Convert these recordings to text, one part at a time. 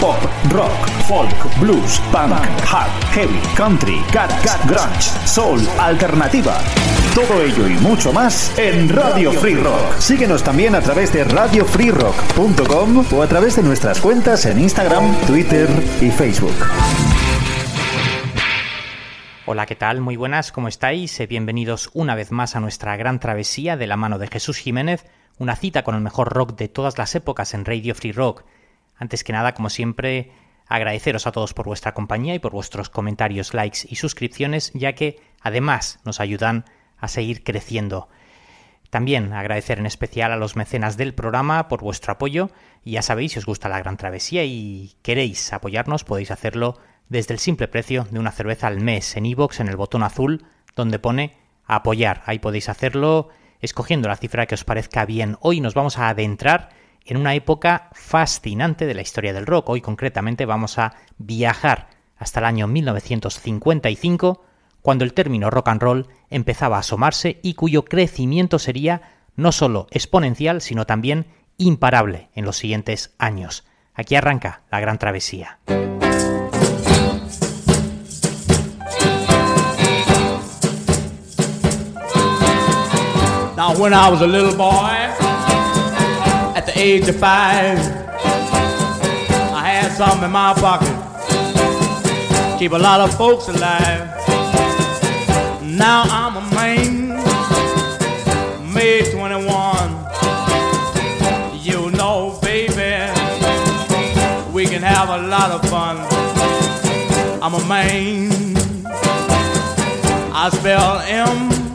Pop, rock, folk, blues, punk, hard, heavy, country, garage, grunge, soul, alternativa. Todo ello y mucho más en Radio Free Rock. Síguenos también a través de radiofreerock.com o a través de nuestras cuentas en Instagram, Twitter y Facebook. Hola, ¿qué tal? Muy buenas, ¿cómo estáis? Eh, bienvenidos una vez más a nuestra gran travesía de la mano de Jesús Jiménez, una cita con el mejor rock de todas las épocas en Radio Free Rock. Antes que nada, como siempre, agradeceros a todos por vuestra compañía y por vuestros comentarios, likes y suscripciones, ya que además nos ayudan a seguir creciendo. También agradecer en especial a los mecenas del programa por vuestro apoyo ya sabéis, si os gusta la gran travesía y queréis apoyarnos, podéis hacerlo desde el simple precio de una cerveza al mes en iVoox en el botón azul donde pone apoyar. Ahí podéis hacerlo escogiendo la cifra que os parezca bien. Hoy nos vamos a adentrar en una época fascinante de la historia del rock. Hoy concretamente vamos a viajar hasta el año 1955 cuando el término rock and roll empezaba a asomarse y cuyo crecimiento sería no solo exponencial, sino también imparable en los siguientes años. Aquí arranca la gran travesía. At the age of five, I had something in my pocket, keep a lot of folks alive. Now I'm a man, May 21. You know, baby, we can have a lot of fun. I'm a man, I spell M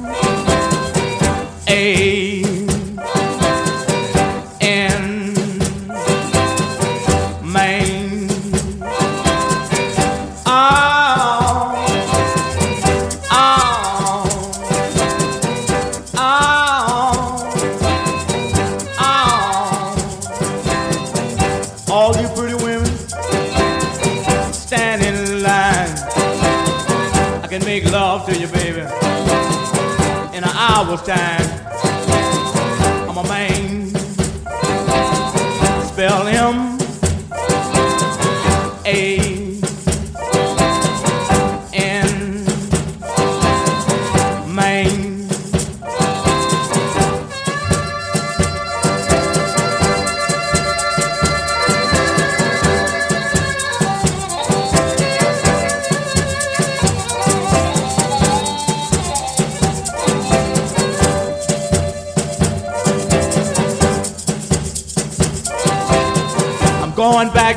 can make love to you, baby, in an hour's time. I'm a man.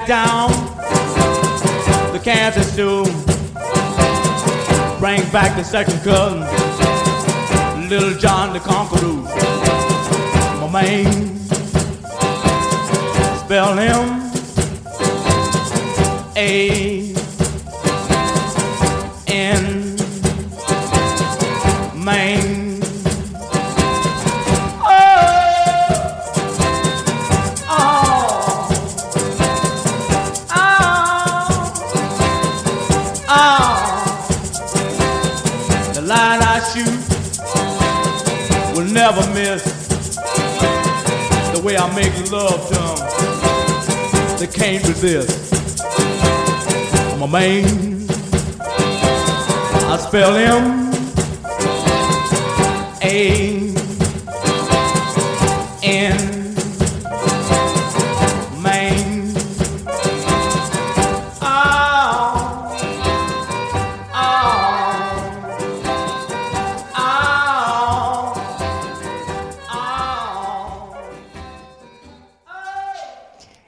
Down the Kansas to bring back the second cousin, Little John the Conqueror. My man, spell him A never miss. The way I make love to 'em, they can't resist. A man. I spell him A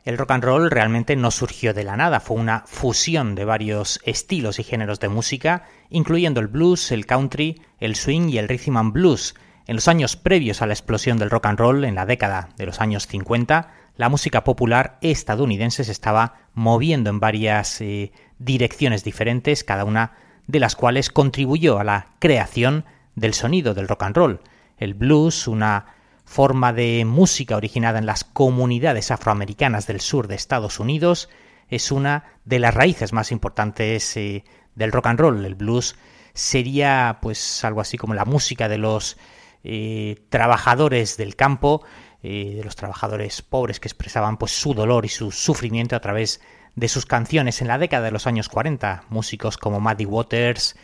El rock and roll realmente no surgió de la nada, fue una fusión de varios estilos y géneros de música, incluyendo el blues, el country, el swing y el rhythm and blues. En los años previos a la explosión del rock and roll, en la década de los años 50, la música popular estadounidense se estaba moviendo en varias eh, direcciones diferentes, cada una de las cuales contribuyó a la creación del sonido del rock and roll. El blues, una forma de música originada en las comunidades afroamericanas del sur de Estados Unidos, es una de las raíces más importantes eh, del rock and roll. El blues sería pues algo así como la música de los eh, trabajadores del campo, eh, de los trabajadores pobres que expresaban pues su dolor y su sufrimiento a través de sus canciones en la década de los años 40. Músicos como Muddy Waters,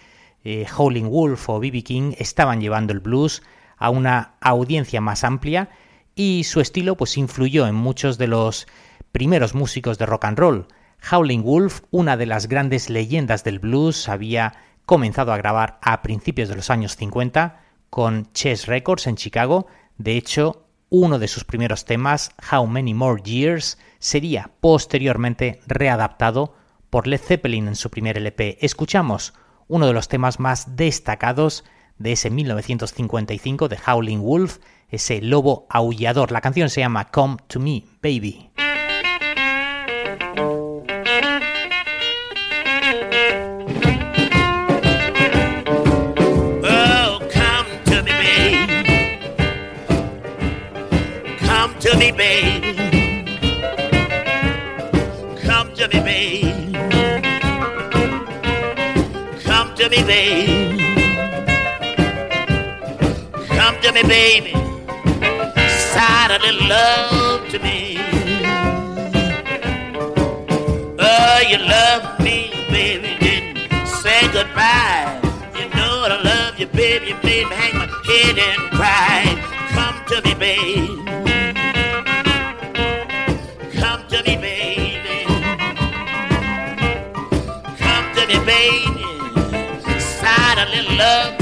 Howling Wolf o B.B. King estaban llevando el blues a una audiencia más amplia y su estilo pues influyó en muchos de los primeros músicos de rock and roll. Howling Wolf, una de las grandes leyendas del blues, había comenzado a grabar a principios de los años 50 con Chess Records en Chicago. De hecho, uno de sus primeros temas, How Many More Years, sería posteriormente readaptado por Led Zeppelin en su primer LP. Escuchamos uno de los temas más destacados de ese 1955 de Howling Wolf, ese lobo aullador. La canción se llama Come to Me, Baby. Oh, come to me. Come to me, baby. Come to me, baby. To me, baby. Baby. Side a little love to me. Oh, you love me, baby. Didn't say goodbye. You know I love you, baby. Me hang my head and cry. Come to me, baby. Come to me, baby. Come to me, baby. Side a little love